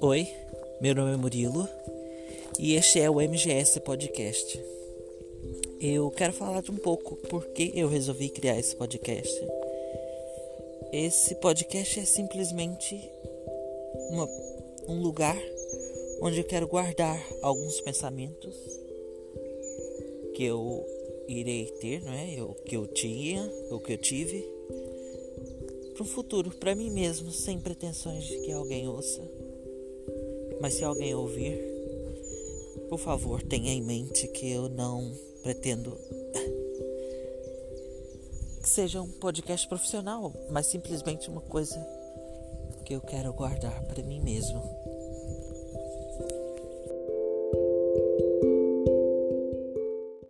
Oi, meu nome é Murilo e este é o MGS Podcast. Eu quero falar de um pouco por que eu resolvi criar esse podcast. Esse podcast é simplesmente uma, um lugar onde eu quero guardar alguns pensamentos que eu irei ter, não é? O que eu tinha, o que eu tive para o futuro, para mim mesmo, sem pretensões de que alguém ouça. Mas se alguém ouvir, por favor, tenha em mente que eu não pretendo que seja um podcast profissional, mas simplesmente uma coisa que eu quero guardar para mim mesmo.